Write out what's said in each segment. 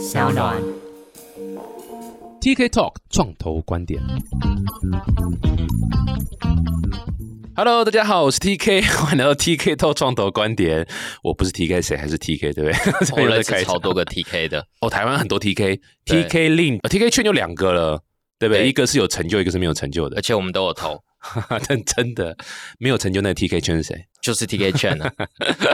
小暖。TK Talk 创投观点。Hello，大家好，我是 TK，欢迎来到 TK Talk 创投观点。我不是 TK，谁还是 TK，对不对？我认有在开场识超多个 TK 的，哦，台湾很多 TK，TK 对 Lin，呃 TK 圈有两个了，对不对？一个是有成就，一个是没有成就的而。且我们都有投，但真的没有成就那个 TK 圈是谁？就是 TK 券啊。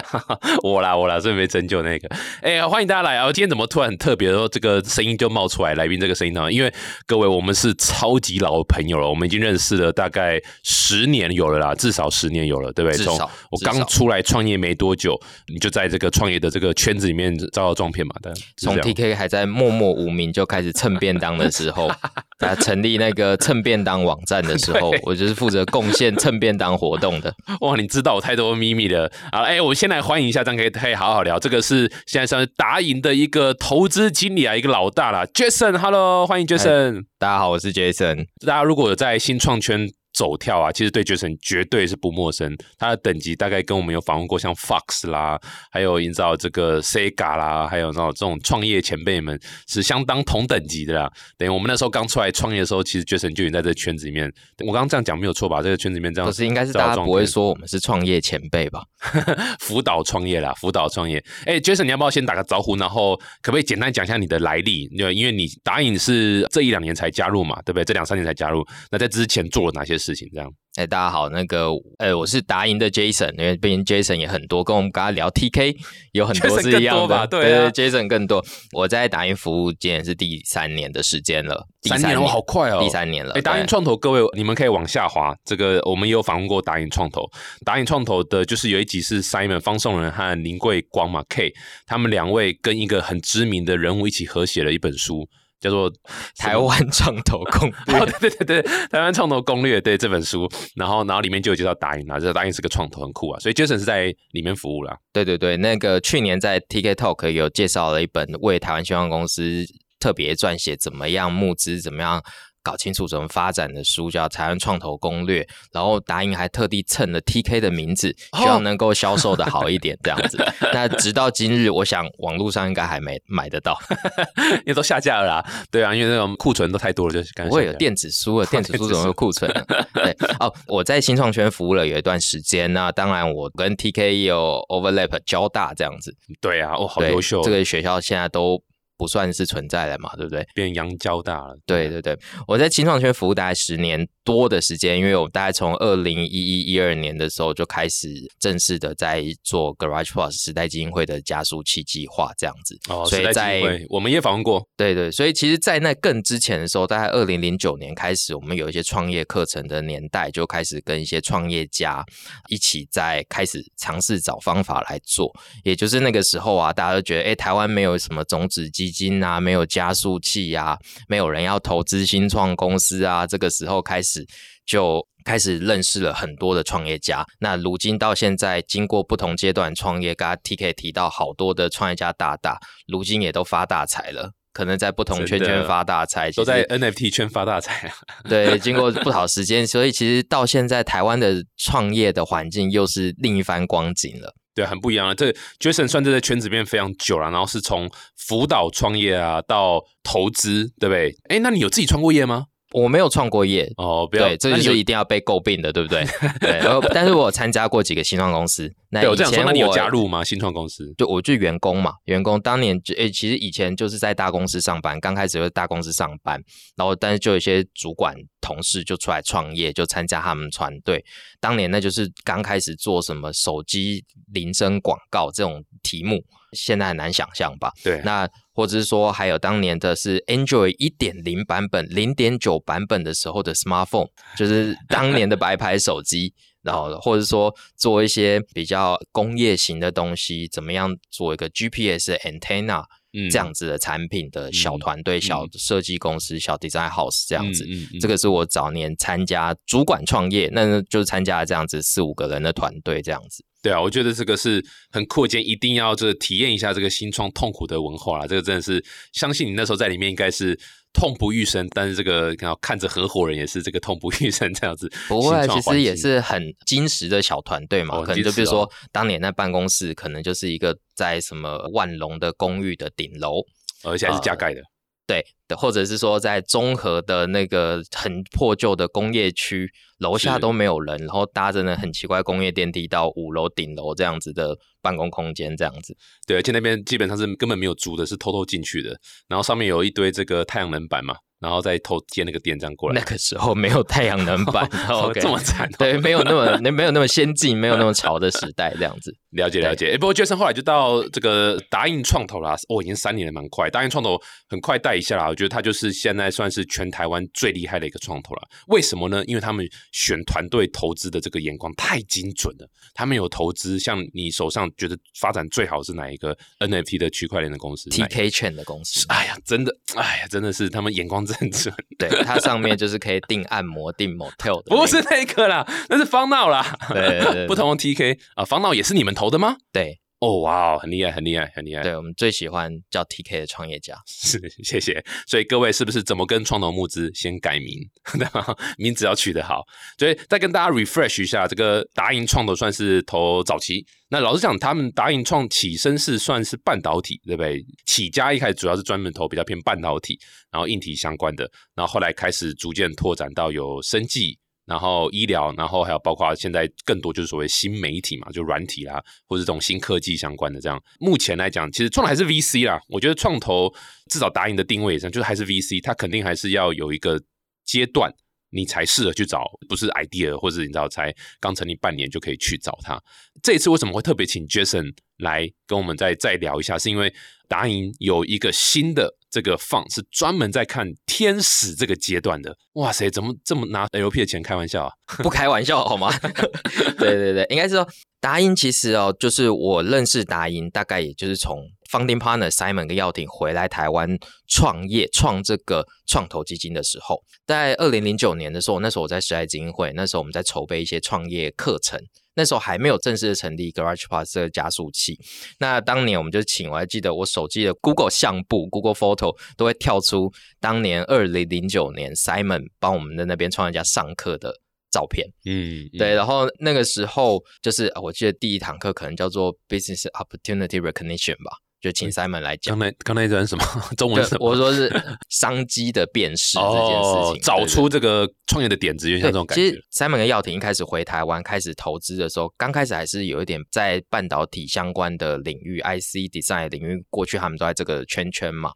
我啦，我啦，所以没成就那个。哎、呀，欢迎大家来啊！今天怎么突然很特别的说这个声音就冒出来？来宾这个声音呢？因为各位，我们是超级老的朋友了，我们已经认识了大概十年有了啦，至少十年有了，对不对？从至少我刚出来创业没多久，你就在这个创业的这个圈子里面遭到撞骗嘛？对，从 TK 还在默默无名就开始蹭便当的时候，啊成立那个蹭便当网站的时候，我就是负责贡献蹭便当活动的。哇，你知道我太多秘密了。啊，哎、我先来欢迎一下，这样可以可以好好聊。这个是现在算是达银的一个投资经理啊，一个老大啦 Jason，Hello，欢迎 Jason。大家好，我是 Jason。大家如果有在新创圈走跳啊，其实对 Jason 绝对是不陌生。他的等级大概跟我们有访问过，像 Fox 啦，还有营造这个 Sega 啦，还有那种这种创业前辈们是相当同等级的啦。等于我们那时候刚出来创业的时候，其实 Jason 就已经在这个圈子里面。我刚刚这样讲没有错吧？这个圈子里面这样不是，应该是大家不会说我们是创业前辈吧？辅导创业啦，辅导创业。哎、j a s o n 你要不要先打个招呼，然后可不可以简单讲一下你的来历？因为因为你达影是这一两年才加入嘛，对不对？这两三年才加入，那在之前做了哪些事情？这样哎、大家好，那个，呃，我是达银的 Jason，因为毕竟 Jason 也很多，跟我们刚刚聊 TK 有很多 是一样的，对，Jason 更多。我在达银服务今年是第三年的时间了，第三年哦，好快哦，第三年了。哎，达对银创投，各位你们可以往下滑。这个我们也有访问过达银创投，达银创投的就是有一集是 Simon 方颂仁和林桂光嘛 K，他们两位跟一个很知名的人物一起合写了一本书，叫做《台湾创投攻略哦，对对对对，台湾创投攻略对这本书，然后然后里面就有介绍达英啊，这达英是个创投，很酷啊，所以 Jason 是在里面服务啦。对对对，那个去年在 TK Talk 有介绍了一本为台湾新创公司特别撰写怎么样募资、怎么样搞清楚怎么发展的书，叫《台湾创投攻略》。然后达英还特地蹭了 TK 的名字，希望能够销售的好一点，这样子。那直到今日，我想网络上应该还没买得到，因为都下架了啦，对啊，因为那种库存都太多了，就是不会有电子书了，电子书怎么会有库存呢？对哦，我在新创圈服务了有一段时间，那当然我跟 TK 也有 overlap 交大这样子。对啊，哦，好对优秀，这个学校现在都不算是存在了嘛，对不对？变洋交大了，对对对，我在青创圈服务大概十年多的时间，因为我大概从二零一一一二年的时候就开始正式的在做 Garage Plus 时代基金会的加速器计划这样子。哦，所以在我们也访问过，对对，所以其实，在那更之前的时候，大概二零零九年开始，我们有一些创业课程的年代，就开始跟一些创业家一起在开始尝试找方法来做。也就是那个时候啊，大家都觉得，哎，台湾没有什么种子基金啊，没有加速器啊，没有人要投资新创公司啊，这个时候开始就。开始认识了很多的创业家，那如今到现在，经过不同阶段创业，刚刚 TK 提到好多的创业家大大，如今也都发大财了。可能在不同圈圈发大财，都在 NFT 圈发大财啊。对，经过不少时间，所以其实到现在台湾的创业的环境又是另一番光景了。对，很不一样啊。这 Jason 算在圈子里面非常久了，然后是从辅导创业啊到投资，对不对？哎，那你有自己创过业吗？我没有创过业，哦，不要，对，这就是一定要被诟病的，对不对？对，然后但是我有参加过几个新创公司。那以对我这样说，前那你有加入吗？新创公司？就我就员工嘛，员工当年就诶，其实以前就是在大公司上班，刚开始在大公司上班，然后但是就有一些主管同事就出来创业，就参加他们团队。当年那就是刚开始做什么手机铃声广告这种题目，现在很难想象吧？对，那或者是说，还有当年的是 Android 一点零版本、零点九版本的时候的 smartphone，就是 当年的白牌手机。然后或者说做一些比较工业型的东西，怎么样做一个 GPS 的 antenna 嗯这样子的产品的小嗯团队、小嗯设计公司、小 design house 这样子。这个是我早年参加主管创业，那就是参加了这样子四五个人的团队这样子。对啊，我觉得这个是很扩建，一定要这个体验一下这个新创痛苦的文化啦。这个真的是，相信你那时候在里面应该是痛不欲生，但是这个看到看着合伙人也是这个痛不欲生这样子。不会其实也是很金石的小团队嘛，哦可能就比如说当年那办公室，可能就是一个在什么万隆的公寓的顶楼。而且还是加盖的。对的，或者是说在综合的那个很破旧的工业区，楼下都没有人，然后搭着呢很奇怪工业电梯到五楼顶楼这样子的办公空间，这样子。对，而且那边基本上是根本没有租的，是偷偷进去的。然后上面有一堆这个太阳能板嘛。然后再偷接那个电站过来。那个时候没有太阳能板 这么惨。对，没有那么没有那么先进，没有那么潮的时代，这样子。了解了解。哎，不过 Jason 后来就到这个达印创投啦。哦，已经三年了，蛮快。达印创投很快带一下啦。我觉得他就是现在算是全台湾最厉害的一个创投了。为什么呢？因为他们选团队投资的这个眼光太精准了。他们有投资，像你手上觉得发展最好是哪一个 NFT 的区块链的公司？TK Chain 的公司。哎呀，真的，哎呀，真的是他们眼光真准。对。它上面就是可以订按摩、订 motel 的，不是那个啦，那是方闹啦。对，不同的 TK 啊，方闹也是你们投的吗？对，哦，哇哦，很厉害，很厉害，很厉害。对我们最喜欢叫 TK 的创业家，是谢谢。所以各位是不是怎么跟创投募资？先改名，名字要取得好。所以再跟大家 refresh 一下，这个达银创投算是投早期。那老实讲，他们达银创起身是算是半导体，对不对？起家一开始主要是专门投比较偏半导体，然后硬体相关的，然后后来开始逐渐拓展到有生技，然后医疗，然后还有包括现在更多就是所谓新媒体嘛，就软体啦，或者这种新科技相关的这样。目前来讲，其实创投还是 VC 啦。我觉得创投至少达银的定位上就是还是 VC，它肯定还是要有一个阶段。你才适合去找，不是 idea，或者你知道才刚成立半年就可以去找他。这一次为什么会特别请 Jason 来跟我们再再聊一下？是因为达银有一个新的这个放是专门在看天使这个阶段的。哇塞，怎么这么拿 LP 的钱开玩笑啊？不开玩笑好吗？对对对，应该是说达英其实哦，就是我认识达英，大概也就是从。Founding partner Simon 跟耀廷回来台湾创业创这个创投基金的时候，在二零零九年的时候，那时候我在时代基金会，那时候我们在筹备一些创业课程，那时候还没有正式的成立 Garage Pass 这个加速器。那当年我们就请，我还记得我手机的 Google 相簿 Google Photo 都会跳出当年二零零九年 Simon 帮我们的那边创业家上课的照片。嗯，对，然后那个时候就是我记得第一堂课可能叫做 Business Opportunity Recognition 吧。就请 Simon 来讲。刚才刚才一段什么 中文？我说是商机的辨识这件事情，找出这个创业的点子，就像这种感觉。其实 Simon 跟耀廷一开始回台湾开始投资的时候，刚开始还是有一点在半导体相关的领域、IC design 领域，过去他们都在这个圈圈嘛。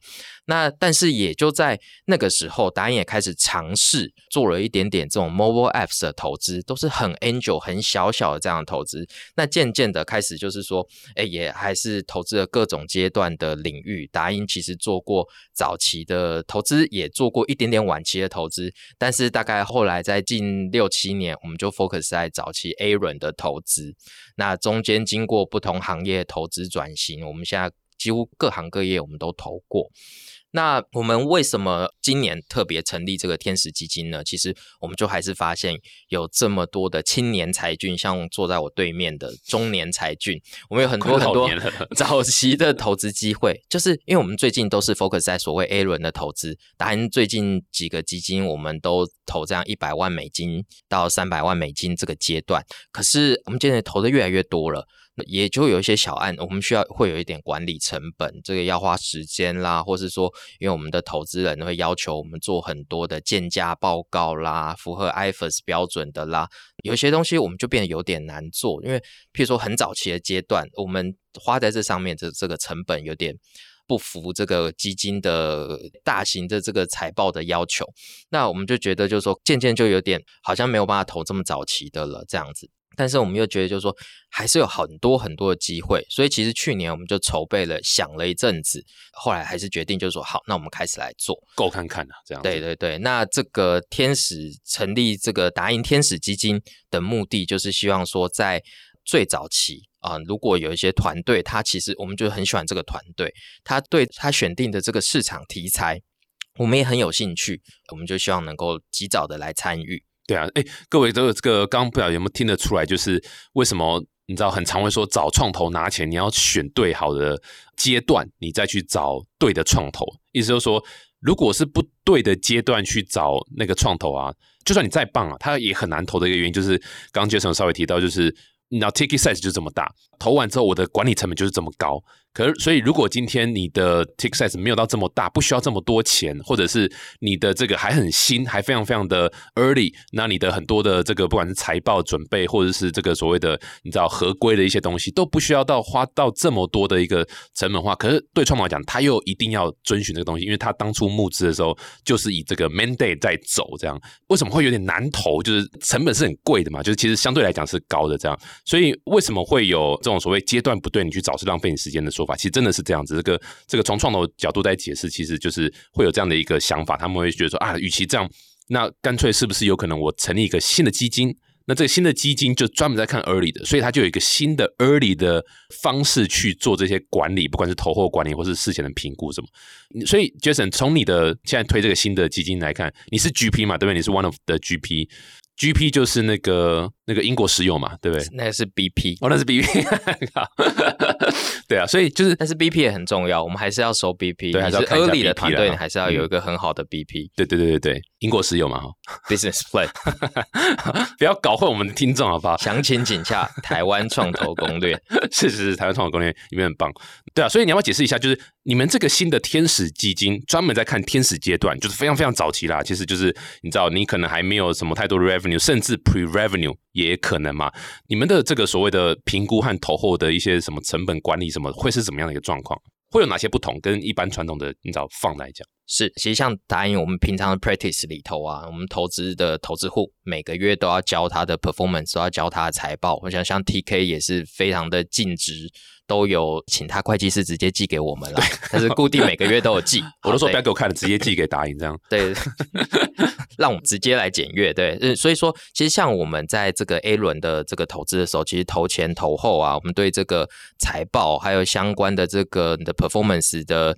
那但是也就在那个时候，达人也开始尝试做了一点点这种 mobile apps 的投资，都是很 angel 很小小的这样的投资。那渐渐的开始就是说，哎，也还是投资了各种阶段的领域。达英其实做过早期的投资，也做过一点点晚期的投资，但是大概后来在近六七年，我们就 focus 在早期 A 轮的投资。那中间经过不同行业投资转型，我们现在几乎各行各业我们都投过。那我们为什么今年特别成立这个天使基金呢？其实我们就还是发现有这么多的青年才俊，像坐在我对面的中年才俊，我们有很多很多 早期的投资机会。就是因为我们最近都是 focus 在所谓 A 轮的投资，当然最近几个基金我们都投这样一百万美金到三百万美金这个阶段，可是我们现在投的越来越多了。也就有一些小案，我们需要会有一点管理成本，这个要花时间啦，或是说，因为我们的投资人会要求我们做很多的建价报告啦，符合 IFRS 标准的啦，有些东西我们就变得有点难做，因为譬如说很早期的阶段，我们花在这上面这这个成本有点不符这个基金的大型的这个财报的要求，那我们就觉得就是说，渐渐就有点好像没有办法投这么早期的了，这样子。但是我们又觉得，就是说，还是有很多很多的机会，所以其实去年我们就筹备了，想了一阵子，后来还是决定，就是说，好，那我们开始来做，够看看啊，这样。对对对，那这个天使成立这个达银天使基金的目的，就是希望说，在最早期啊，如果有一些团队，他其实我们就很喜欢这个团队，他对他选定的这个市场题材，我们也很有兴趣，我们就希望能够及早的来参与。对啊，哎，各位这个这个，刚刚不晓得有没有听得出来，就是为什么你知道很常会说找创投拿钱，你要选对好的阶段，你再去找对的创投。意思就是说，如果是不对的阶段去找那个创投啊，就算你再棒啊，他也很难投的一个原因，就是刚刚杰森稍微提到，就是你知道 ticket size 就这么大，投完之后我的管理成本就是这么高。可是，所以如果今天你的 tick size 没有到这么大，不需要这么多钱，或者是你的这个还很新，还非常非常的 early，那你的很多的这个不管是财报准备，或者是这个所谓的你知道合规的一些东西，都不需要到花到这么多的一个成本化。可是对创办来讲，他又一定要遵循这个东西，因为他当初募资的时候就是以这个 mandate 在走，这样为什么会有点难投？就是成本是很贵的嘛，就是其实相对来讲是高的这样。所以为什么会有这种所谓阶段不对，你去找是浪费你时间的？说法其实真的是这样子，这个这个从创投角度在解释，其实就是会有这样的一个想法，他们会觉得说啊，与其这样，那干脆是不是有可能我成立一个新的基金？那这个新的基金就专门在看 early 的，所以它就有一个新的 early 的方式去做这些管理，不管是投后管理或是事前的评估什么。所以 Jason 从你的现在推这个新的基金来看，你是 GP 嘛？对不对？你是 one of the GP GP，GP 就是那个那个英国石油嘛？对不对？那个是 BP，哦，那是 BP。对啊，所以就是，但是 BP 也很重要，我们还是要收 BP。对，还是 early 的团队，还是要有一个很好的 BP。对对对对对，英国石油嘛哈，business plan，不要搞混我们的听众好不好？详情请洽台湾创投攻略。是是是，台湾创投攻略里面很棒。对啊，所以你要不要解释一下，就是你们这个新的天使基金，专门在看天使阶段，就是非常非常早期啦。其实就是你知道，你可能还没有什么太多的 revenue，甚至 pre revenue 也可能嘛。你们的这个所谓的评估和投后的一些什么成本管理什么，会是怎么样的一个状况？会有哪些不同？跟一般传统的你知道放来讲？是，其实像答应我们平常的 practice 里头啊，我们投资的投资户每个月都要交他的 performance，都要交他的财报。我想像 TK 也是非常的尽职，都有请他会计师直接寄给我们了，但是固定每个月都有寄。我都说不要给我看了，直接寄给答应这样。对，让我们直接来检阅。对，所以说其实像我们在这个 A 轮的这个投资的时候，其实投前投后啊，我们对这个财报还有相关的这个的 performance 的。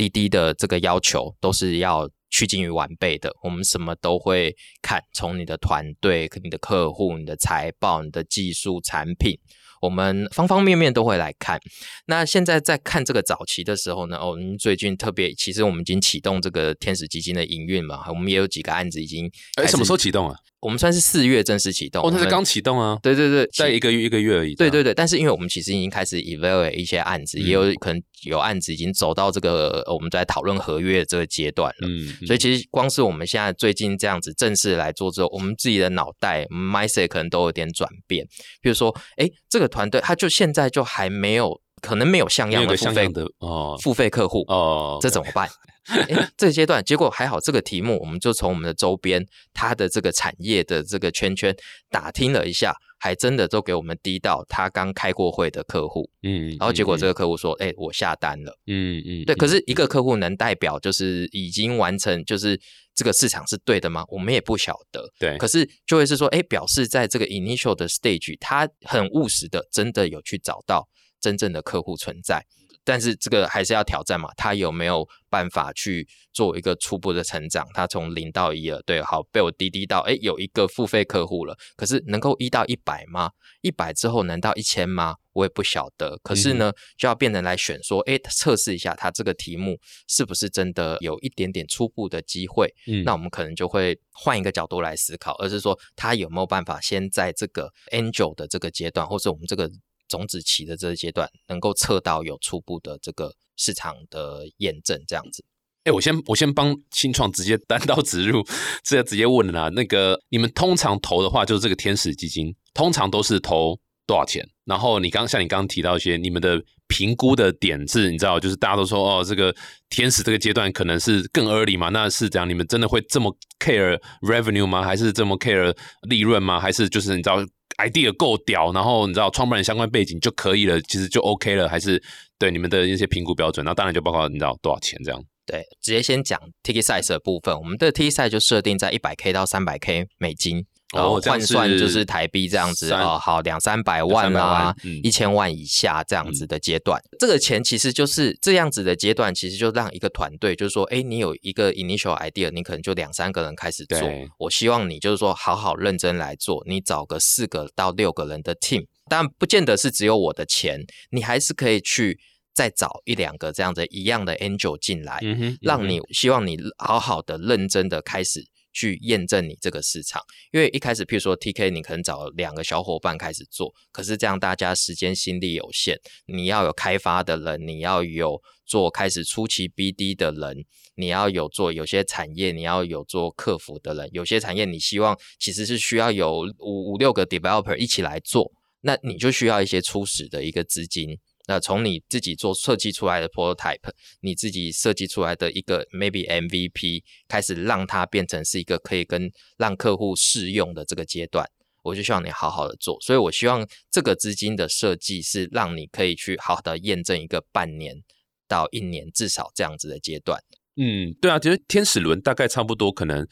滴滴的这个要求都是要趋近于完备的，我们什么都会看，从你的团队、你的客户、你的财报、你的技术、产品，我们方方面面都会来看。那现在在看这个早期的时候呢，哦，我们最近特别，其实我们已经启动这个天使基金的营运嘛，我们也有几个案子已经，哎，什么时候启动啊？我们算是四月正式启动，哦，那是刚启动啊。对对对，在一个月一个月而已。对对对，但是因为我们其实已经开始 evaluate 一些案子，也有可能有案子已经走到这个我们在讨论合约的这个阶段了。嗯，所以其实光是我们现在最近这样子正式来做之后，我们自己的脑袋 mindset 可能都有点转变。比如说，哎，这个团队他就现在就还没有，可能没有像样的付费的哦，付费客户哦，这怎么办？哎，这个阶段结果还好，这个题目我们就从我们的周边，他的这个产业的这个圈圈打听了一下，还真的都给我们滴到他刚开过会的客户，嗯，然后结果这个客户说，哎，我下单了，嗯嗯，对，可是一个客户能代表就是已经完成，就是这个市场是对的吗？我们也不晓得，对，可是就会是说，哎，表示在这个 initial 的 stage，他很务实的，真的有去找到真正的客户存在。但是这个还是要挑战嘛？他有没有办法去做一个初步的成长？他从零到一了，对，好，被我滴滴到，哎，有一个付费客户了。可是能够一到一百吗？一百之后能到一千吗？我也不晓得。可是呢，就要变成来选说，哎，测试一下他这个题目是不是真的有一点点初步的机会。嗯，那我们可能就会换一个角度来思考，而是说他有没有办法先在这个 angel 的这个阶段，或者我们这个。种子期的这个阶段，能够测到有初步的这个市场的验证，这样子。哎，我先我先帮新创直接单刀直入，直接直接问了。那个你们通常投的话，就是这个天使基金，通常都是投多少钱？然后你刚像你刚刚提到一些，你们的评估的点是，你知道，就是大家都说哦，这个天使这个阶段可能是更 early 嘛？那是这样，你们真的会这么 care revenue 吗？还是这么 care 利润吗？还是就是你知道？idea 够屌，然后你知道创办人相关背景就可以了，其实就 OK 了，还是对你们的一些评估标准？那当然就包括你知道多少钱这样。对，直接先讲 ticket size 的部分，我们的 ticket size 就设定在一百 K 到三百 K 美金。然后换算就是台币这样子哦，好两三百万啊，一千万以下这样子的阶段，这个钱其实就是这样子的阶段，其实就让一个团队就是说，哎，你有一个 initial idea，你可能就两三个人开始做，我希望你就是说好好认真来做，你找个四个到六个人的 team，但不见得是只有我的钱，你还是可以去再找一两个这样的一样的 angel 进来，让你希望你好好的认真的开始。去验证你这个市场。因为一开始，譬如说 TK，你可能找两个小伙伴开始做，可是这样大家时间心力有限，你要有开发的人，你要有做开始初期 BD 的人，你要有做有些产业你要有做客服的人，有些产业你希望其实是需要有五五六个 developer 一起来做，那你就需要一些初始的一个资金。那从你自己做设计出来的 prototype，你自己设计出来的一个 maybe MVP，开始让它变成是一个可以跟让客户试用的这个阶段，我就希望你好好的做。所以我希望这个资金的设计是让你可以去好好的验证一个半年到一年至少这样子的阶段。嗯，对啊，其实天使轮大概差不多可能。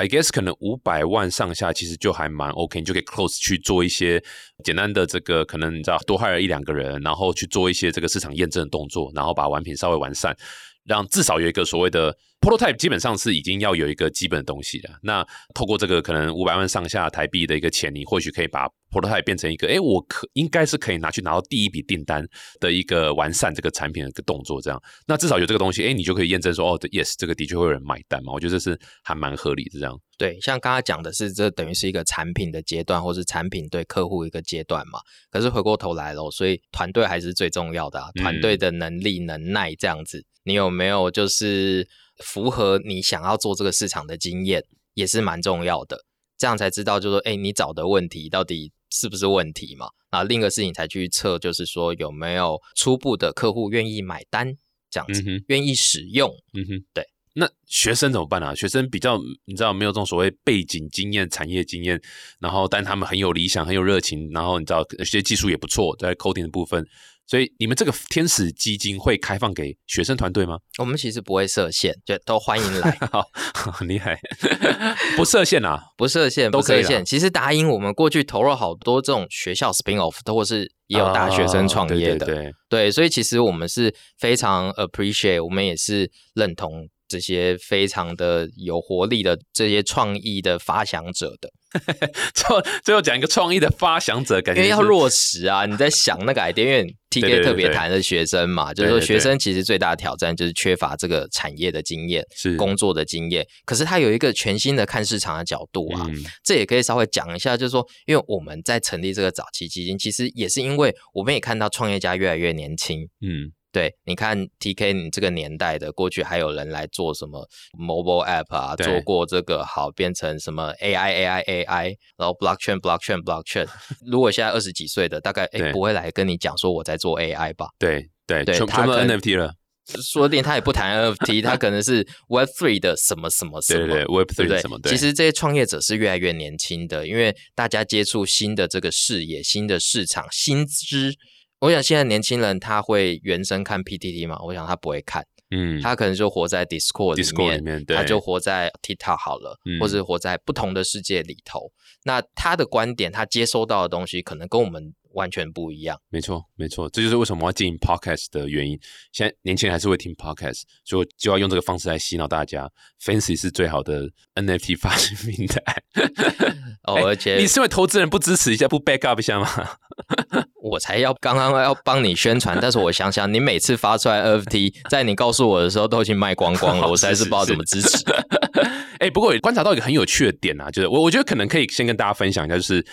I guess 可能五百万上下，其实就还蛮 OK，你就可以 close 去做一些简单的这个，可能你知道多害了一两个人，然后去做一些这个市场验证的动作，然后把完品稍微完善。让至少有一个所谓的 prototype，基本上是已经要有一个基本的东西的。那透过这个可能五百万上下台币的一个钱，你或许可以把 prototype 变成一个，哎，我可应该是可以拿去拿到第一笔订单的一个完善这个产品的一个动作。这样，那至少有这个东西，哎，你就可以验证说，哦，yes，这个的确会有人买单嘛。我觉得这是还蛮合理的。这样，对，像刚刚讲的是，这等于是一个产品的阶段，或是产品对客户一个阶段嘛。可是回过头来了，所以团队还是最重要的啊，团队的能力、能耐这样子。你有没有就是符合你想要做这个市场的经验，也是蛮重要的。这样才知道，就是说，哎，你找的问题到底是不是问题嘛？啊，另一个事情才去测，就是说有没有初步的客户愿意买单，这样子，愿意使用。嗯哼，对。那学生怎么办啊？学生比较你知道没有这种所谓背景经验、产业经验，然后但他们很有理想、很有热情，然后你知道学技术也不错，在 coding 的部分。所以你们这个天使基金会开放给学生团队吗？我们其实不会设限，就都欢迎来。好，很厉害，不设限啊，不设限，不设限。其实达英我们过去投入好多这种学校 spin off，都或是也有大学生创业的，对对。所以其实我们是非常 appreciate，我们也是认同。这些非常的有活力的这些创意的发想者的，最后最后讲一个创意的发想者，感觉因为要落实啊，你在想那个 idea，因为 TK 特别谈的学生嘛，就是说学生其实最大的挑战就是缺乏这个产业的经验，是工作的经验。可是他有一个全新的看市场的角度啊，这也可以稍微讲一下，就是说，因为我们在成立这个早期基金，其实也是因为我们也看到创业家越来越年轻，嗯。对，你看 T K，你这个年代的过去还有人来做什么 mobile app 啊？做过这个好变成什么 A I A I A I，然后 blockchain blockchain blockchain。如果现在二十几岁的，大概哎不会来跟你讲说我在做 A I 吧？对对对，他们 N F T 了，说不定他也不谈 N F T，他可能是 Web three 的什么什么什么，对对 Web three 什么对？其实这些创业者是越来越年轻的，因为大家接触新的这个视野、新的市场、新知。我想现在年轻人他会原生看 PTT 吗？我想他不会看，嗯，他可能就活在 Discord 里面，他就活在 TikTok 好了，或者活在不同的世界里头。那他的观点，他接收到的东西，可能跟我们。完全不一样，没错，没错，这就是为什么要进 podcast 的原因。现在年轻人还是会听 podcast，所以就要用这个方式来洗脑大家。Fancy 是最好的 NFT 发行平台。哦，而且 你是因为投资人不支持一下，不 back up 一下吗？我才要刚刚要帮你宣传，但是我想想，你每次发出来 NFT，在你告诉我的时候都已经卖光光了，我实在是不知道怎么支持。哎，不过也观察到一个很有趣的点啊，就是我我觉得可能可以先跟大家分享一下，就是。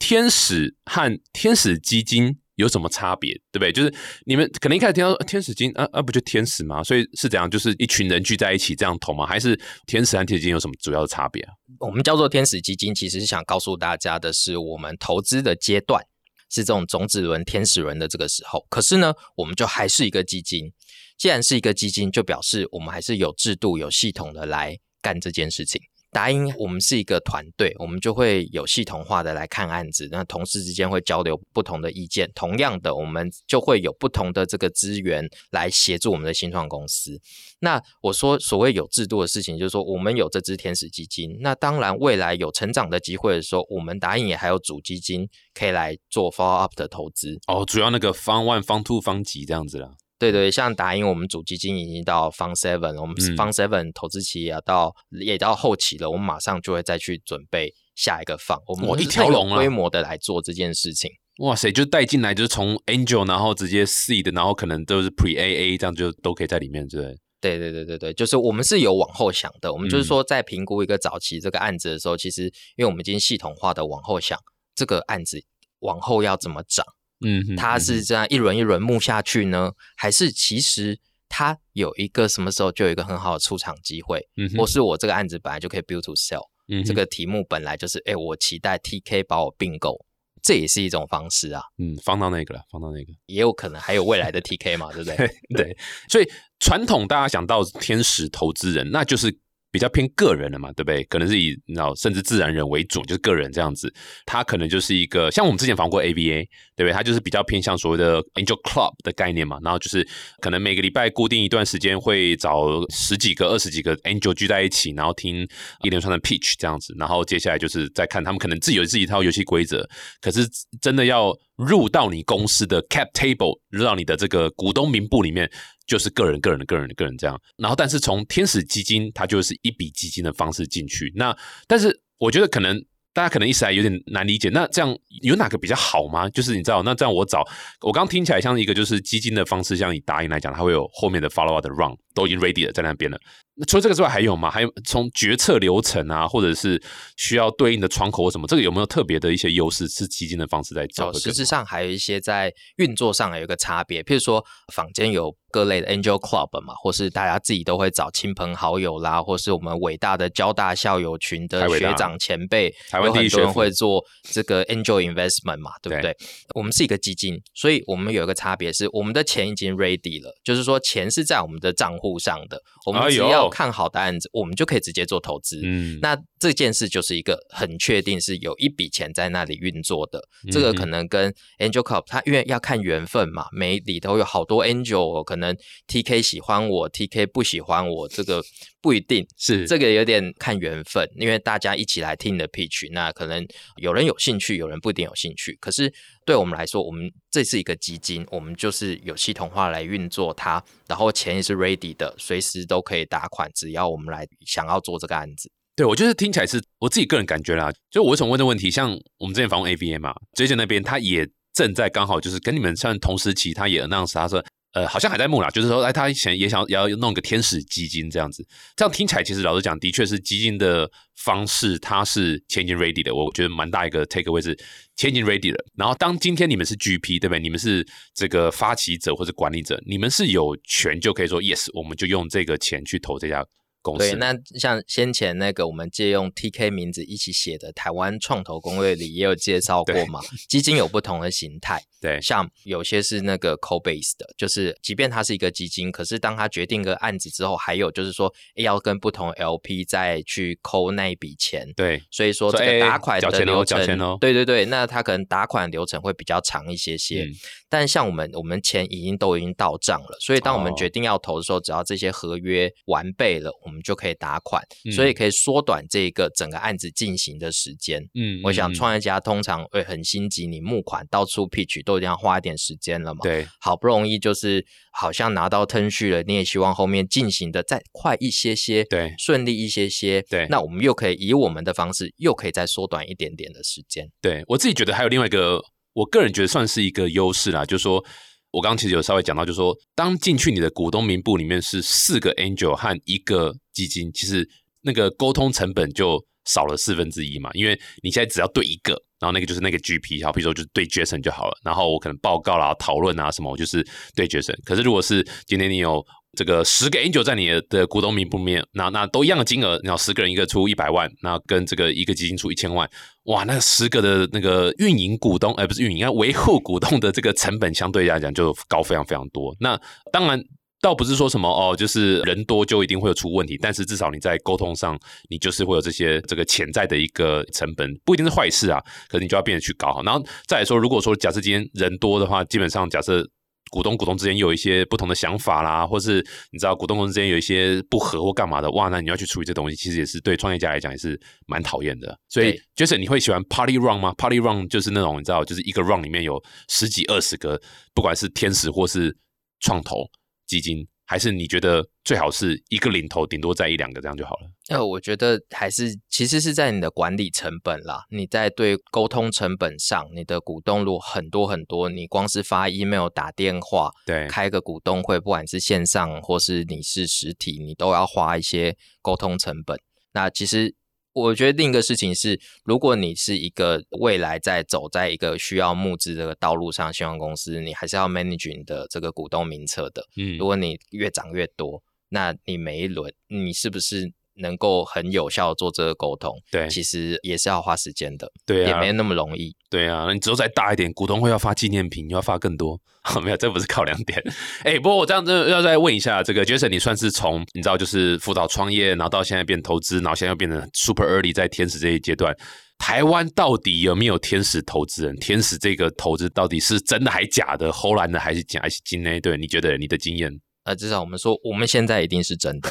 天使和天使基金有什么差别？对不对？就是你们可能一开始听到天使金啊啊，不就天使吗？所以是怎样？就是一群人聚在一起这样投吗？还是天使和天使基金有什么主要的差别啊？我们叫做天使基金，其实是想告诉大家的是，我们投资的阶段是这种种子轮、天使轮的这个时候。可是呢，我们就还是一个基金。既然是一个基金，就表示我们还是有制度、有系统的来干这件事情。答应，我们是一个团队，我们就会有系统化的来看案子，那同事之间会交流不同的意见。同样的，我们就会有不同的这个资源来协助我们的新创公司。那我说所谓有制度的事情，就是说我们有这支天使基金，那当然未来有成长的机会的时候，我们答应也还有主基金可以来做 follow up 的投资。哦，主要那个方 one、方 two、方几这样子了。对对，像达英，我们主基金已经到方 seven，我们方 seven 投资期也要到也到后期了，我们马上就会再去准备下一个方，我们一条龙规模的来做这件事情。哇塞，就带进来就是从 angel，然后直接 seed，然后可能都是 pre AA，这样就都可以在里面，对不对？对对对对对，就是我们是有往后想的。我们就是说，在评估一个早期这个案子的时候，其实因为我们已经系统化的往后想，这个案子往后要怎么涨，嗯，它是这样一轮一轮募下去呢，还是其实它有一个什么时候就有一个很好的出场机会，嗯？哼。或是我这个案子本来就可以 build to sell，嗯这个题目本来就是，哎，我期待 TK 把我并购，这也是一种方式啊，嗯放到那个了，放到那个。也有可能还有未来的 TK 嘛，对不 对？对，所以传统大家想到天使投资人，那就是比较偏个人的嘛，对不对？可能是以你知道甚至自然人为主，就是个人这样子。他可能就是一个像我们之前访过 AVA，对不对？他就是比较偏向所谓的 Angel Club 的概念嘛。然后就是可能每个礼拜固定一段时间会找十几个、二十几个 Angel 聚在一起，然后听一连串的 pitch 这样子。然后接下来就是再看他们可能自己有自己一套游戏规则，可是真的要入到你公司的 cap table，入到你的这个股东名簿里面，就是个人、个人的、个人的、个人这样。然后，但是从天使基金，它就是一笔基金的方式进去。那但是我觉得可能大家可能一时还有点难理解。那这样有哪个比较好吗？就是你知道，那这样我找我刚听起来像一个就是基金的方式，像以达英来讲，它会有后面的 follow up 的 run 都已经 ready 了在那边了。那除了这个之外还有吗？还有从决策流程啊，或者是需要对应的窗口或什么，这个有没有特别的一些优势？是基金的方式在走哦，的？实质上还有一些在运作上有一个差别，譬如说坊间有各类的 Angel Club 嘛，或是大家自己都会找亲朋好友啦，或是我们伟大的交大校友群的学长前辈，台湾有很多人第一学府会做这个 Angel Investment 嘛，对不对？我们是一个基金，所以我们有一个差别是，我们的钱已经 ready 了，就是说钱是在我们的账户上的，我们只哎看好的案子，我们就可以直接做投资。嗯，那这件事就是一个很确定是有一笔钱在那里运作的，这个可能跟 Angel Club 它因为要看缘分嘛，每里头有好多 Angel，可能 TK 喜欢我，TK 不喜欢我，这个不一定，是这个有点看缘分，因为大家一起来听你的 pitch，那可能有人有兴趣，有人不一定有兴趣。可是对我们来说，我们这是一个基金，我们就是有系统化来运作它，然后钱也是 ready 的，随时都可以打款，只要我们来想要做这个案子。对，我就是听起来是我自己个人感觉啦。就我为什么问这个问题？像我们之前访问 AVA 嘛，J J 那边他也正在刚好就是跟你们算同时期，他也 announce 他说，呃，好像还在募啦，就是说，哎，他想也想要弄个天使基金这样子。这样听起来，其实老实讲，的确是基金的方式，它是钱已经 ready 的。我觉得蛮大一个 take away 是钱已经 ready 的。然后当今天你们是 GP 对不对？你们是这个发起者或者管理者，你们是有权就可以说 yes，我们就用这个钱去投这家公司。对，那像先前那个我们借用 TK 名字一起写的台湾创投攻略里也有介绍过嘛，基金有不同的形态，对像有些是那个 co base 的，就是即便它是一个基金，可是当他决定个案子之后，还有就是说要跟不同 LP 再去抠那一笔钱。对所以说这个打款的流程，对对对，那他可能打款流程会比较长一些些。嗯但像我们，我们钱已经都已经到账了，所以当我们哦决定要投的时候，只要这些合约完备了，我们就可以打款，嗯所以可以缩短这个整个案子进行的时间。嗯我想嗯创业家通常会很心急，你募款到处 pitch 都一定要花一点时间了嘛。，对好不容易就是好像拿到 turn 序了，你也希望后面进行的再快一些些，对顺利一些些。对那我们又可以以我们的方式，又可以再缩短一点点的时间。对，我自己觉得还有另外一个，我个人觉得算是一个优势啦，就是说我刚刚其实有稍微讲到，就是说当进去你的股东名簿里面是四个 angel 和一个基金，其实那个沟通成本就少了四分之一嘛，因为你现在只要对一个，然后那个就是那个 GP，好，比如说就对 Jason 就好了，然后我可能报告啦、讨论啊什么，我就是对 Jason。可是如果是今天你有这个十个 angel 在你的股东名簿面，那那都一样的金额，然后十个人一个出一百万，那跟这个一个基金出一千万，哇，那十个的那个运营股东，呃，不是运营，应该维护股东的这个成本相对来讲就高非常非常多。那当然。倒不是说什么哦，就是人多就一定会有出问题，但是至少你在沟通上，你就是会有这些这个潜在的一个成本，不一定是坏事啊，可是你就要变得去搞好。然后再来说，如果说假设今天人多的话，基本上假设股东股东之间有一些不同的想法啦，或是你知道股东股东之间有一些不和或干嘛的，哇，那你要去处理这东西，其实也是对创业家来讲也是蛮讨厌的。所以对 Jason，你会喜欢 Party Run 吗？Party Run 就是那种你知道，就是一个 Run 里面有十几二十个，不管是天使或是创投基金。还是你觉得最好是一个零头，顶多在一两个这样就好了？呃，我觉得还是其实是在你的管理成本啦，你在对沟通成本上，你的股东如果很多很多，你光是发 email、打电话，对，开个股东会，不管是线上或是你是实体，你都要花一些沟通成本。那其实。我觉得另一个事情是，如果你是一个未来在走在一个需要募资这个道路上，希望公司你还是要 manage 你的这个股东名册的。嗯，如果你越涨越多，那你每一轮你是不是？能够很有效做这个沟通，对，其实也是要花时间的，对，啊也没那么容易，对啊。那你之后再大一点，股东会要发纪念品，要发更多，没有，这不是考量点。哎，不过我这样子要再问一下，这个 Jason，你算是从你知道就是辅导创业，然后到现在变投资，然后现在又变成 super early 在天使这一阶段，台湾到底有没有天使投资人？天使这个投资到底是真的还假的？后来的还是假还是金呢？对，你觉得你的经验？呃，至少我们说，我们现在一定是真的。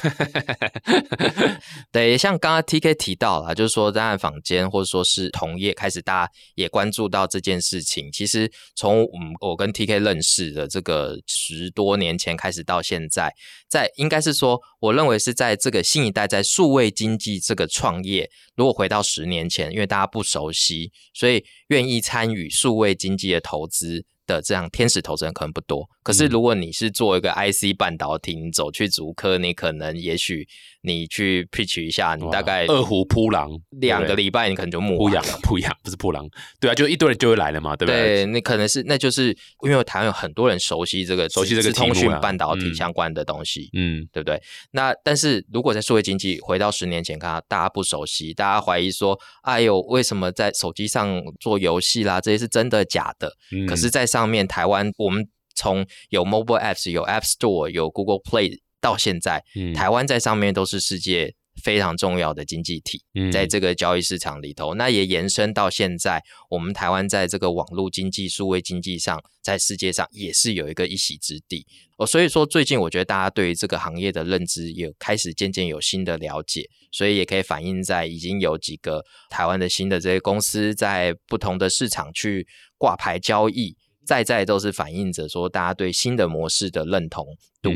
对，像刚刚 T K 提到了，就是说在坊间或者说是同业开始，大家也关注到这件事情。其实从我们我跟 T K 认识的这个十多年前开始到现在，在应该是说，我认为是在这个新一代在数位经济这个创业，如果回到十年前，因为大家不熟悉，所以愿意参与数位经济的投资。的这样天使投资人可能不多，可是如果你是做一个 IC 半导体，你走去主科，你可能也许你去 pitch 一下，你大概二胡扑狼。两个礼拜，你可能就木羊扑羊不是扑狼，对啊，就一堆人就会来了嘛，对不对？对，你可能是那就是因为台湾有很多人熟悉这个熟悉这个通讯半导体相关的东西，嗯，对不对？那但是如果在社会经济回到十年前看，大家不熟悉，大家怀疑说，哎呦，为什么在手机上做游戏啦，这些是真的假的？可是，在上面台湾，我们从有 mobile apps、有 App Store、有 Google Play 到现在，台湾在上面都是世界非常重要的经济体，在这个交易市场里头，那也延伸到现在，我们台湾在这个网络经济、数位经济上，在世界上也是有一个一席之地。哦，所以说最近我觉得大家对于这个行业的认知也开始渐渐有新的了解，所以也可以反映在已经有几个台湾的新的这些公司在不同的市场去挂牌交易。在在都是反映着说大家对新的模式的认同度，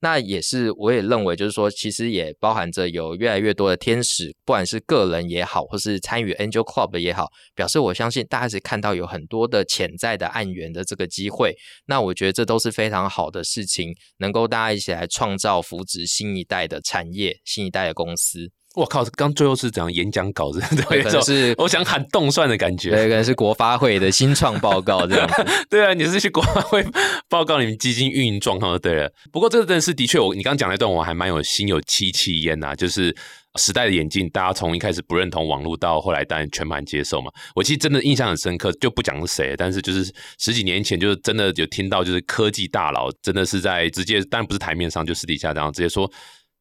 那也是我也认为就是说，其实也包含着有越来越多的天使，不管是个人也好，或是参与 Angel Club 的也好，表示我相信大家是看到有很多的潜在的案源的这个机会，那我觉得这都是非常好的事情，能够大家一起来创造扶植新一代的产业、新一代的公司。我靠！刚最后是怎样演讲稿子？可能是我想喊动算的感觉，对，可能是国发会的新创报告这样。对啊，你是去国发会报告你们基金运营状况就对了。不过这个真的是的确，我你刚刚讲那段我还蛮有心有戚戚焉呐。就是时代的眼镜，大家从一开始不认同网络，到后来当然全盘接受嘛。我其实真的印象很深刻，就不讲是谁，但是就是十几年前，就是真的有听到，就是科技大佬真的是在直接，当然不是台面上，就私底下这样直接说。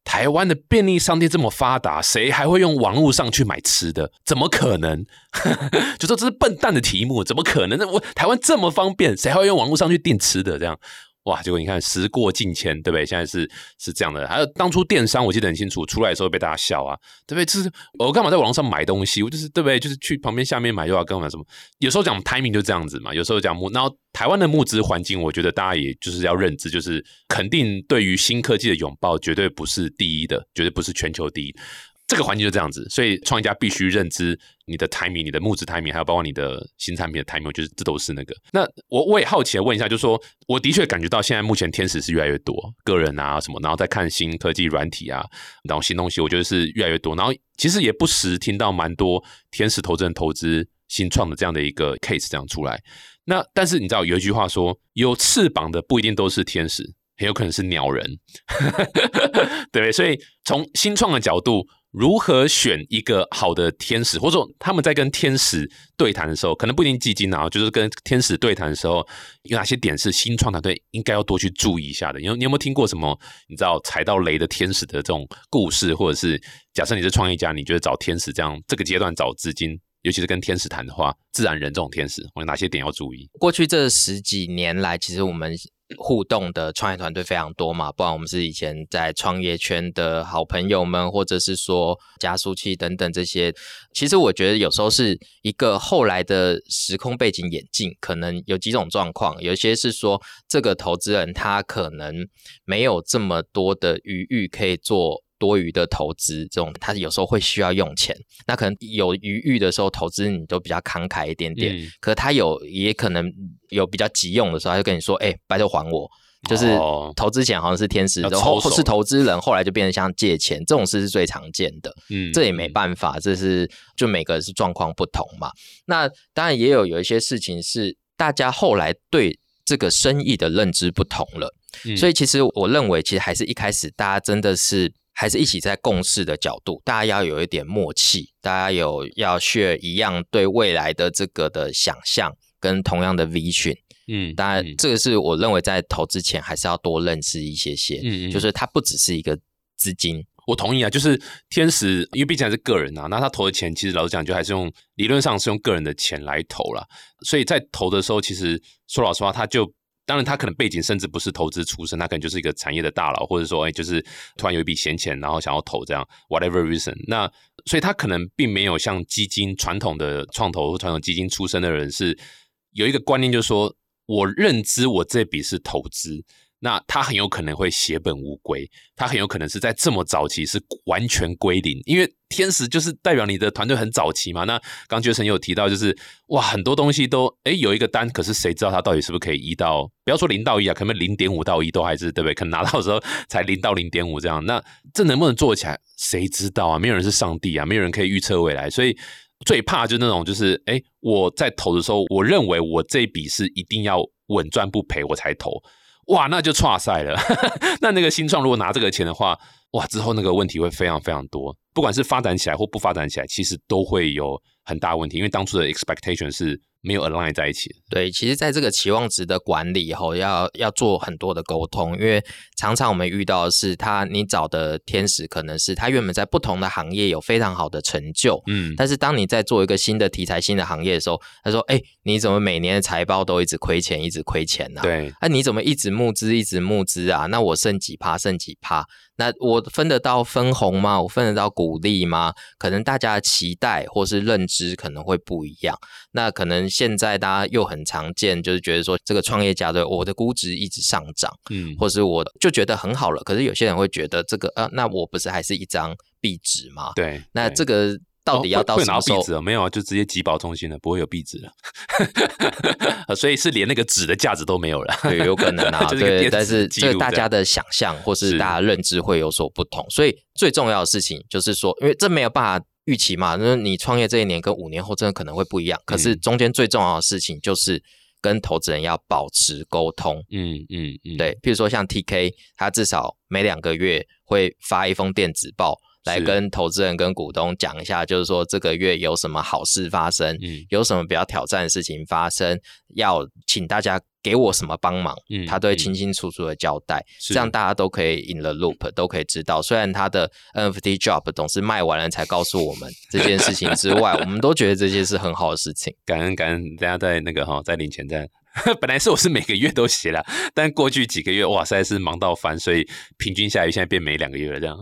台湾的便利商店这么发达，谁还会用网络上去买吃的？怎么可能？就说这是笨蛋的题目，怎么可能？那我台湾这么方便，谁还会用网络上去订吃的？这样。哇！结果你看，时过境迁，对不对？现在是是这样的。还有当初电商，我记得很清楚，出来的时候被大家笑啊，对不对？就是我干嘛在网上买东西？我就是对不对？就是去旁边下面买就要干嘛什么？有时候讲 timing 就这样子嘛。有时候讲募，然后台湾的募资环境，我觉得大家也就是要认知，就是肯定对于新科技的拥抱，绝对不是第一的，绝对不是全球第一。这个环境就这样子，所以创业家必须认知你的 timing、你的募资 timing，还有包括你的新产品的 timing，就是这都是那个。那我我也好奇的问一下，就是说我的确感觉到现在目前天使是越来越多，个人啊什么，然后再看新科技软体啊，然后新东西，我觉得是越来越多。然后其实也不时听到蛮多天使投资人投资新创的这样的一个 case 这样出来。那但是你知道有一句话说，有翅膀的不一定都是天使，很有可能是鸟人，对不对？所以从新创的角度。如何选一个好的天使，或者说他们在跟天使对谈的时候，可能不一定基金啊，就是跟天使对谈的时候，有哪些点是新创团队应该要多去注意一下的？你有你有没有听过什么你知道踩到雷的天使的这种故事，或者是假设你是创业家，你觉得找天使这样这个阶段找资金？尤其是跟天使谈的话，自然人这种天使，有哪些点要注意？过去这十几年来，其实我们互动的创业团队非常多嘛，不然我们是以前在创业圈的好朋友们，或者是说加速器等等这些。其实我觉得有时候是一个后来的时空背景演进，可能有几种状况，有些是说这个投资人他可能没有这么多的余裕可以做。多余的投资，这种他有时候会需要用钱，那可能有余裕的时候投资，你都比较慷慨一点点。可他有也可能有比较急用的时候，他就跟你说：“哎，拜托还我。”就是投资前好像是天使，然后是投资人，后来就变成像借钱这种事是最常见的。嗯，这也没办法，这是就每个人是状况不同嘛。那当然也有有一些事情是大家后来对这个生意的认知不同了，所以其实我认为，其实还是一开始大家真的是。还是一起在共事的角度，大家要有一点默契，大家有要 share 一样对未来的这个的想象跟同样的 vision。嗯，当然这个是我认为在投资前还是要多认识一些些，嗯，就是它不只是一个资金。我同意啊，就是天使，因为毕竟还是个人啊，那他投的钱其实老实讲，就还是用理论上是用个人的钱来投啦，所以在投的时候，其实说老实话，他就。当然，他可能背景甚至不是投资出身，他可能就是一个产业的大佬，或者说，哎，就是突然有一笔闲钱，然后想要投这样，whatever reason。那所以他可能并没有像基金传统的创投或传统基金出身的人是有一个观念，就是说我认知我这笔是投资。那他很有可能会血本无归，他很有可能是在这么早期是完全归零，因为天使就是代表你的团队很早期嘛。那刚觉成有提到，就是哇，很多东西都哎有一个单，可是谁知道他到底是不是可以一到，不要说零到一啊，可能零点五到一都还是对不对？可能拿到的时候 才零到零点五这样，那这能不能做起来，谁知道啊？没有人是上帝啊，没有人可以预测未来，所以最怕就是那种就是哎，我在投的时候，我认为我这一笔是一定要稳赚不赔我才投。哇，那就差赛了。那那个新创如果拿这个钱的话，哇，之后那个问题会非常非常多。不管是发展起来或不发展起来，其实都会有很大问题，因为当初的 expectation 是。没有 align 在一起。对，其实，在这个期望值的管理后，要要做很多的沟通，因为常常我们遇到的是，他你找的天使可能是他原本在不同的行业有非常好的成就，嗯，但是当你在做一个新的题材、新的行业的时候，他说：“哎，你怎么每年的财报都一直亏钱，一直亏钱呢？对，那你怎么一直募资，一直募资啊？那我剩几趴，剩几趴？那我分得到分红吗？我分得到股利吗？可能大家的期待或是认知可能会不一样，那可能。现在大家又很常见，就是觉得说这个创业家的我的估值一直上涨，嗯，或是我就觉得很好了。可是有些人会觉得这个呃，那我不是还是一张壁纸吗？对，那这个到底要到什么时候？没有啊，就直接集保中心了，不会有壁纸了。所以是连那个纸的价值都没有了。对，有可能啊。对，但是这个大家的想象或是大家认知会有所不同。所以最重要的事情就是说，因为这没有办法。预期嘛，那你创业这一年跟五年后真的可能会不一样。可是中间最重要的事情就是跟投资人要保持沟通。嗯嗯嗯，对，譬如说像 TK，他至少每两个月会发一封电子报。来跟投资人、跟股东讲一下，就是说这个月有什么好事发生，嗯，有什么比较挑战的事情发生，要请大家给我什么帮忙，嗯，他都会清清楚楚的交代，这样大家都可以 in the loop，都可以知道。虽然他的 NFT job 总是卖完了才告诉我们这件事情之外，我们都觉得这些是很好的事情。感恩感恩，大家在那个哈，在领钱在。本来是我是每个月都写了，但过去几个月哇，实在是忙到烦，所以平均下来现在变每两个月了这样。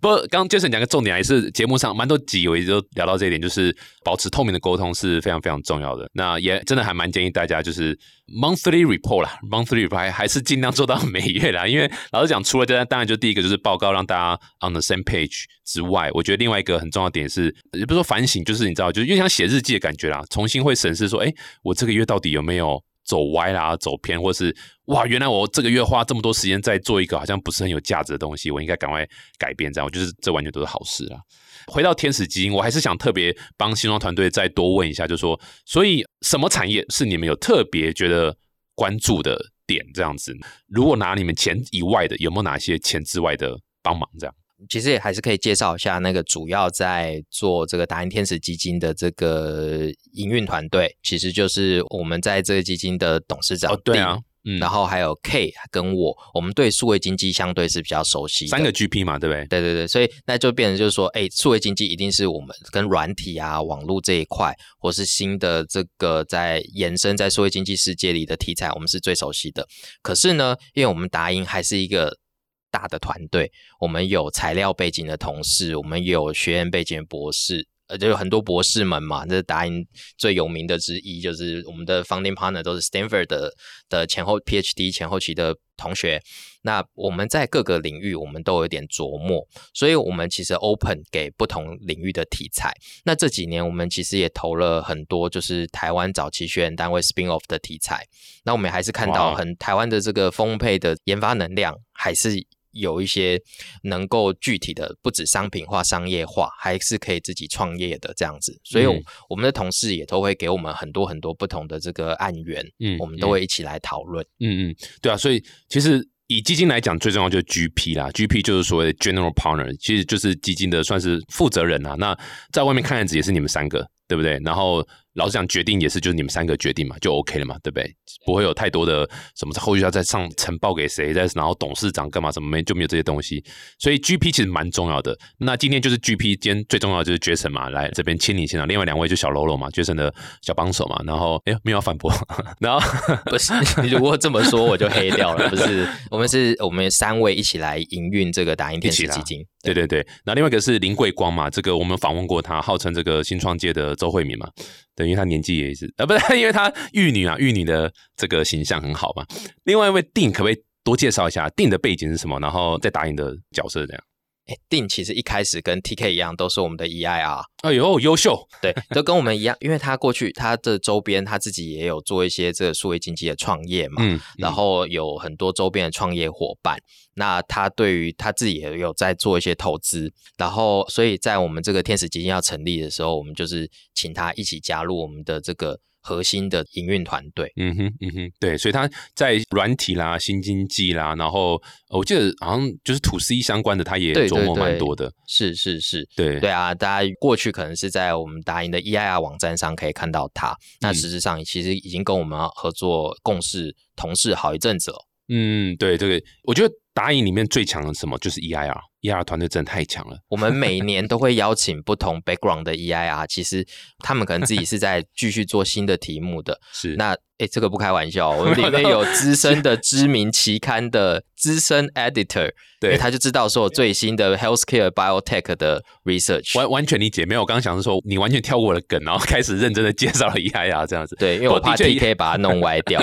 不过刚刚 Jason 讲个重点，还是节目上蛮多集我也都聊到这一点，就是保持透明的沟通是非常非常重要的。那也真的还蛮建议大家就是 monthly report 啦，monthly report 还是尽量做到每月啦。因为老实讲，除了这当然就第一个就是报告让大家 on the same page 之外，我觉得另外一个很重要的点是，也不是说反省，就是你知道，就是又像写日记的感觉啦，重新会审视说，哎，我这个月到底有没有。走歪啦，走偏，或是哇，原来我这个月花这么多时间在做一个好像不是很有价值的东西，我应该赶快改变。这样，我觉得这完全都是好事啊。回到天使基金，我还是想特别帮新创团队再多问一下，就说，所以什么产业是你们有特别觉得关注的点？这样子，如果拿你们钱以外的，有没有哪些钱之外的帮忙？这样？其实也还是可以介绍一下那个主要在做这个达人天使基金的这个营运团队，其实就是我们在这个基金的董事长哦。对啊，嗯然后还有 K 跟我，我们对数位经济相对是比较熟悉的。三个 GP 嘛，对不对？对对对，所以那就变成就是说，哎，数位经济一定是我们跟软体啊、网络这一块，或是新的这个在延伸在数位经济世界里的题材，我们是最熟悉的。可是呢，因为我们达英还是一个大的团队，我们有材料背景的同事，我们有学院背景的博士。呃，就有很多博士们嘛，这是达英最有名的之一，就是我们的 founding partner 都是 Stanford 的的前后 PhD 前后期的同学。那我们在各个领域，我们都有点琢磨，所以我们其实 open 给不同领域的题材。那这几年，我们其实也投了很多，就是台湾早期学员单位 spin off 的题材。那我们还是看到很台湾的这个丰沛的研发能量，还是有一些能够具体的，不止商品化、商业化，还是可以自己创业的这样子。所以我，们的同事也都会给我们很多很多不同的这个案源，嗯我们都会一起来讨论。嗯嗯，对啊，所以其实以基金来讲，最重要就是 GP 啦，GP 就是所谓的 General Partner，其实就是基金的算是负责人啊。那在外面看样子也是你们三个，对不对？然后老实讲，决定也是就是你们三个决定嘛，就 OK 了嘛，对不对？不会有太多的什么后续要再上呈报给谁，再然后董事长干嘛什么没就没有这些东西。所以 GP 其实蛮重要的。那今天就是 GP，今天最重要的就是 Jason 嘛，来这边亲临现场。另外两位就小喽啰嘛，Jason 的小帮手嘛。然后哎，没有要反驳，然后 不是，你如果这么说，我就黑掉了。不是，我们是我们三位一起来营运这个打印天使一起啦基金。对对对，那另外一个是林桂光嘛，这个我们访问过他，号称这个新创界的周慧敏嘛，等于他年纪也是，啊，不是，因为他玉女啊，玉女的这个形象很好嘛。另外一位定可不可以多介绍一下定的背景是什么，然后再打印的角色这样？哎，定其实一开始跟 TK 一样，都是我们的 EIR。哎呦，优秀，对，都跟我们一样，因为他过去他的周边他自己也有做一些这个数位经济的创业嘛，嗯，然后有很多周边的创业伙伴。那他对于他自己也有在做一些投资，然后所以在我们这个天使基金要成立的时候，我们就是请他一起加入我们的这个核心的营运团队。嗯哼，嗯哼，对，所以他在软体啦、新经济啦，然后呃我记得好像就是 to C 相关的，他也琢磨蛮多的。是是是，对对啊，大家过去可能是在我们达银的 EIR 网站上可以看到他，那嗯实质上其实已经跟我们合作共事同事好一阵子了。嗯，对，这个我觉得打印里面最强的是什么？就是 EIR，EIR 团队真的太强了。我们每年都会邀请不同 background 的 EIR，其实他们可能自己是在继续做新的题目的。是，那诶，这个不开玩笑，我们里面有资深的 知名期刊的资深 editor，对他就知道说最新的 healthcare biotech 的 research。完完全理解，没有。我刚刚想是说，你完全跳过了梗，然后开始认真的介绍了 EIR 这样子。对，因为我怕 TK 把它弄歪掉。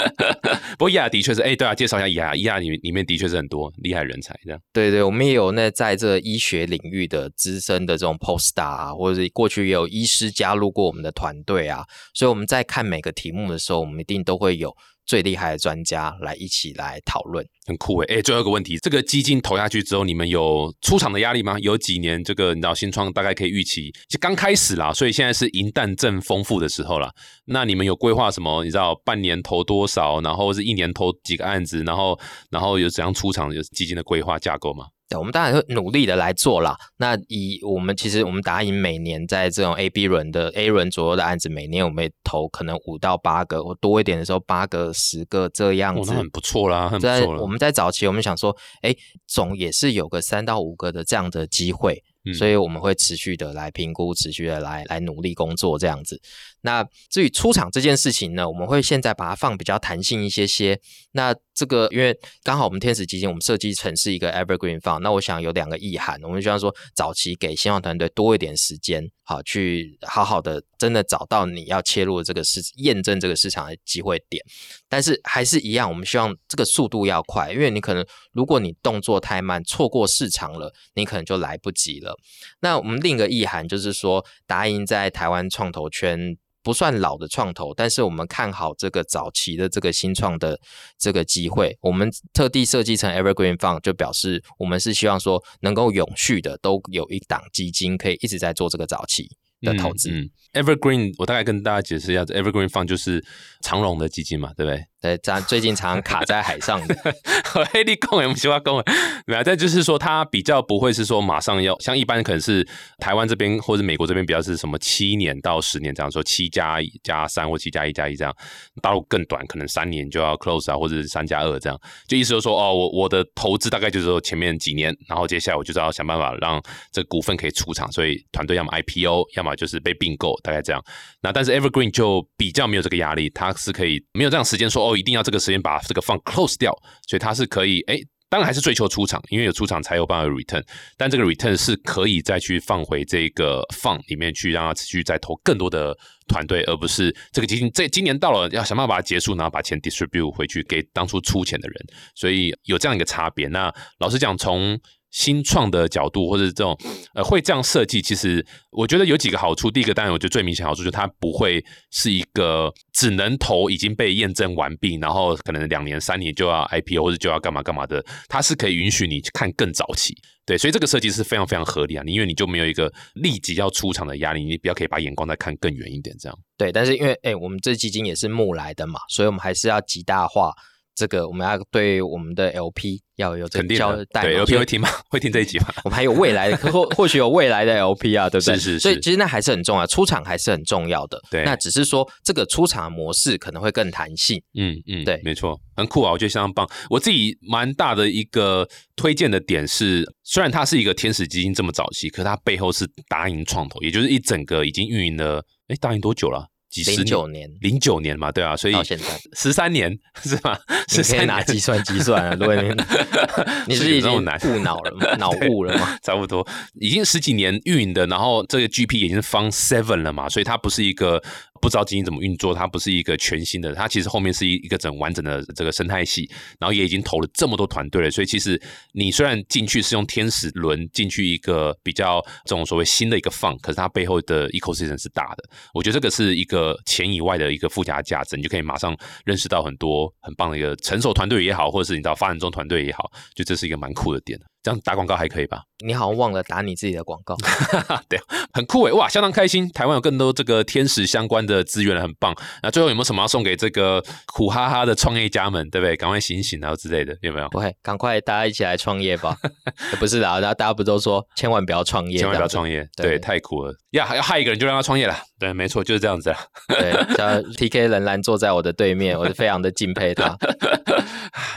不过 EIR 的确是，哎、对啊，介绍一下 EIR，EIR 里里面的确是很多厉害人才这样。对对，我们也有那在在这医学领域的资深的这种 post 啊，或者是过去也有医师加入过我们的团队啊，所以我们在看每个题目的时候，我们一定都会有最厉害的专家来一起来讨论。很酷诶，哎，最后一个问题，这个基金投下去之后，你们有出场的压力吗？有几年这个你知道新创大概可以预期，就刚开始啦，所以现在是银弹正丰富的时候啦。那你们有规划什么？你知道半年投多少，然后是一年投几个案子，然后然后有怎样出场，有基金的规划架构吗？对，我们当然会努力的来做啦。那以我们其实我们达银每年在这种 A、B 轮的 A 轮左右的案子，每年我们也投可能五到八个，或多一点的时候八个、十个这样哦，子。那很不错啦，很不在错了。我们在早期，我们想说，哎，总也是有个三到五个的这样的机会，嗯所以我们会持续的来评估，持续的来来努力工作这样子。那至于出场这件事情呢，我们会现在把它放比较弹性一些些。那这个因为刚好我们天使基金，我们设计成是一个 evergreen fund，那我想有两个意涵，我们希望说早期给新创团队多一点时间，好去好好的真的找到你要切入这个市，验证这个市场的机会点。但是还是一样，我们希望这个速度要快，因为你可能如果你动作太慢，错过市场了，你可能就来不及了。那我们另一个意涵就是说，达银在台湾创投圈不算老的创投，但是我们看好这个早期的这个新创的这个机会，我们特地设计成 Evergreen Fund，就表示我们是希望说能够永续的都有一档基金可以一直在做这个早期的投资。Evergreen，我大概跟大家解释一下，Evergreen Fund 就是长荣的基金嘛，对不对？对，咱最近常卡在海上的。黑利共也不喜欢共，对啊，但就是说它比较不会是说马上要像一般可能是台湾这边或者美国这边比较是什么七年到十年这样说，七加一加三或七加一加一这样，大陆更短，可能三年就要 close 啊，或者是三加二这样，就意思就是说哦，我我的投资大概就是说前面几年，然后接下来我就是要想办法让这股份可以出场，所以团队要么 IPO，要么就是被并购，大概这样。那但是 Evergreen 就比较没有这个压力，它是可以没有这样时间说哦，一定要这个时间把这个放 close 掉，所以它是可以哎，当然还是追求出场，因为有出场才有办法 return，但这个 return 是可以再去放回这个放里面去，让它持续再投更多的团队，而不是这个基金这今年到了要想办法把它结束，然后把钱 distribute 回去给当初出钱的人，所以有这样一个差别。那老实讲，从新创的角度，或者这种呃会这样设计，其实我觉得有几个好处。第一个当然，我觉得最明显好处就是它不会是一个只能投已经被验证完毕，然后可能两年三年就要 IPO 或者就要干嘛干嘛的，它是可以允许你看更早期。对，所以这个设计是非常非常合理啊。因为你就没有一个立即要出场的压力，你比较可以把眼光再看更远一点，这样。对，但是因为哎，我们这基金也是募来的嘛，所以我们还是要极大化。这个我们要对我们的 LP 要有这个交代，对 LP 会听吗？会听这一集吗？我们还有未来的，或或许有未来的 LP 啊，对不对？是是是。所以其实那还是很重要，出场还是很重要的。对，那只是说这个出场模式可能会更弹性。嗯嗯，对，没错，很酷啊，我觉得相当棒。我自己蛮大的一个推荐的点是，虽然它是一个天使基金这么早期，可它背后是达盈创投，也就是一整个已经运营了，哎，达盈多久了？零九年，零九年嘛，对啊，所以到现在十三年 是吧？十三拿计算计算啊，对，你是已经误脑了吗？脑雾了吗？差不多，已经十几年运营的，然后这个 GP 已经是 Fund Seven 了嘛，所以它不是一个。不知道基金怎么运作，它不是一个全新的，它其实后面是一一个整完整的这个生态系，然后也已经投了这么多团队了，所以其实你虽然进去是用天使轮进去一个比较这种所谓新的一个放，可是它背后的 ecosystem 是大的，我觉得这个是一个钱以外的一个附加价值，你就可以马上认识到很多很棒的一个成熟团队也好，或者是你到发展中团队也好，就这是一个蛮酷的点。这样打广告还可以吧？你好像忘了打你自己的广告，对，很酷诶，哇，相当开心。台湾有更多这个天使相关的资源，很棒。那最后有没有什么要送给这个苦哈哈的创业家们？对不对？赶快醒醒啊之类的，有没有？不会，赶快大家一起来创业吧。不是的，大家大家不都说千万不要创业，千万不要创业，对，太苦了。要要害一个人就让他创业了，对，没错，就是这样子了。对，像 TK 仍然坐在我的对面，我是非常的敬佩他。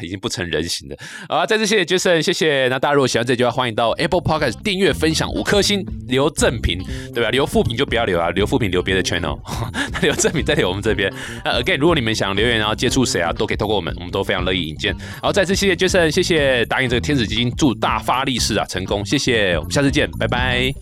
已经不成人形了啊！再次谢谢 Jason，谢谢。那大家如果喜欢这句话，欢迎到 Apple Podcast 订阅、分享五颗星，留正评，对吧？留负评就不要留啊，留负评留别的 channel，留正评再留我们这边。那 Again，如果你们想留言，然后接触谁啊，都可以透过我们，我们都非常乐意引荐。好，再次谢谢 Jason，谢谢答应这个天使基金，祝大发利市啊，成功！谢谢，我们下次见，拜拜。